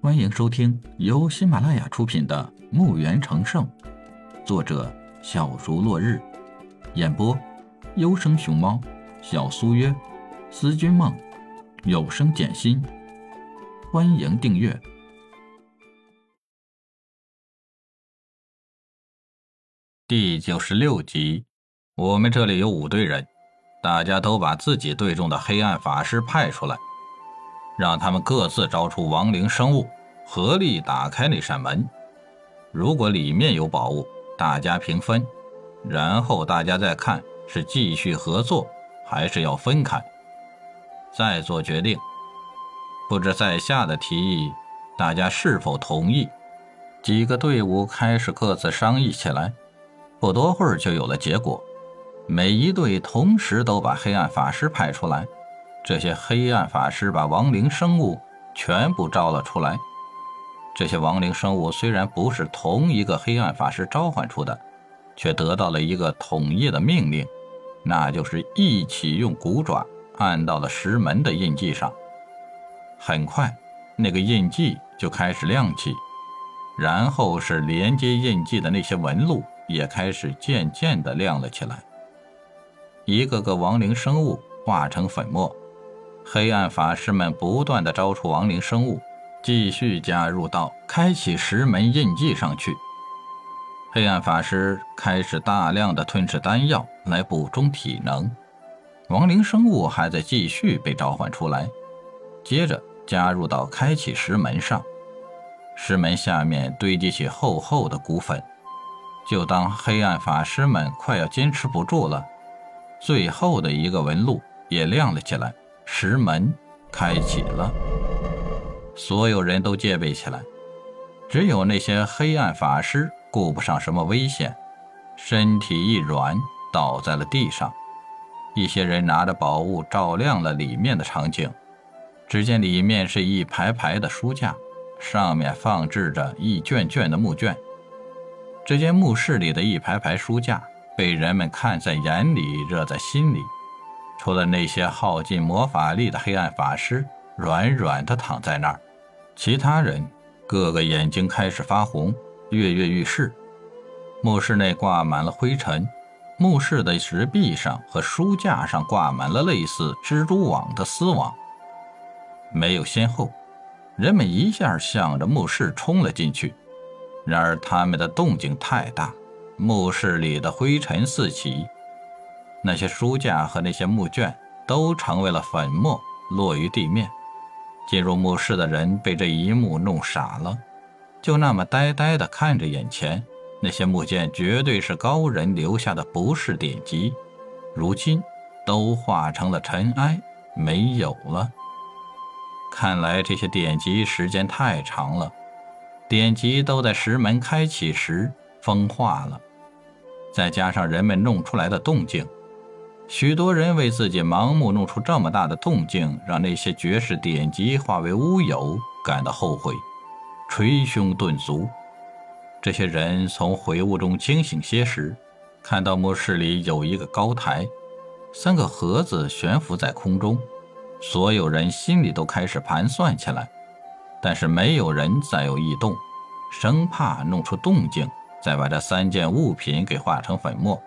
欢迎收听由喜马拉雅出品的《墓园成圣》，作者小竹落日，演播优生熊猫、小苏约、思君梦、有声简心。欢迎订阅第九十六集。我们这里有五队人，大家都把自己队中的黑暗法师派出来。让他们各自招出亡灵生物，合力打开那扇门。如果里面有宝物，大家平分，然后大家再看是继续合作，还是要分开，再做决定。不知在下的提议，大家是否同意？几个队伍开始各自商议起来，不多会儿就有了结果。每一队同时都把黑暗法师派出来。这些黑暗法师把亡灵生物全部招了出来。这些亡灵生物虽然不是同一个黑暗法师召唤出的，却得到了一个统一的命令，那就是一起用骨爪按到了石门的印记上。很快，那个印记就开始亮起，然后是连接印记的那些纹路也开始渐渐地亮了起来。一个个亡灵生物化成粉末。黑暗法师们不断地招出亡灵生物，继续加入到开启石门印记上去。黑暗法师开始大量的吞噬丹药来补充体能，亡灵生物还在继续被召唤出来，接着加入到开启石门上。石门下面堆积起厚厚的骨粉，就当黑暗法师们快要坚持不住了，最后的一个纹路也亮了起来。石门开启了，所有人都戒备起来，只有那些黑暗法师顾不上什么危险，身体一软倒在了地上。一些人拿着宝物照亮了里面的场景，只见里面是一排排的书架，上面放置着一卷卷的木卷。这间墓室里的一排排书架被人们看在眼里，热在心里。除了那些耗尽魔法力的黑暗法师软软的躺在那儿，其他人个个眼睛开始发红，跃跃欲试。墓室内挂满了灰尘，墓室的石壁上和书架上挂满了类似蜘蛛网的丝网。没有先后，人们一下向着墓室冲了进去。然而他们的动静太大，墓室里的灰尘四起。那些书架和那些木卷都成为了粉末，落于地面。进入墓室的人被这一幕弄傻了，就那么呆呆地看着眼前。那些木剑绝对是高人留下的不是典籍，如今都化成了尘埃，没有了。看来这些典籍时间太长了，典籍都在石门开启时风化了，再加上人们弄出来的动静。许多人为自己盲目弄出这么大的动静，让那些绝世典籍化为乌有感到后悔，捶胸顿足。这些人从悔悟中清醒些时，看到墓室里有一个高台，三个盒子悬浮在空中，所有人心里都开始盘算起来，但是没有人再有异动，生怕弄出动静，再把这三件物品给化成粉末。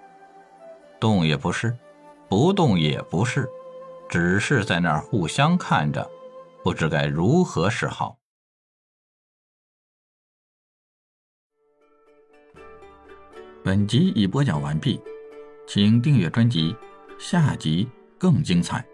动也不是。不动也不是，只是在那儿互相看着，不知该如何是好。本集已播讲完毕，请订阅专辑，下集更精彩。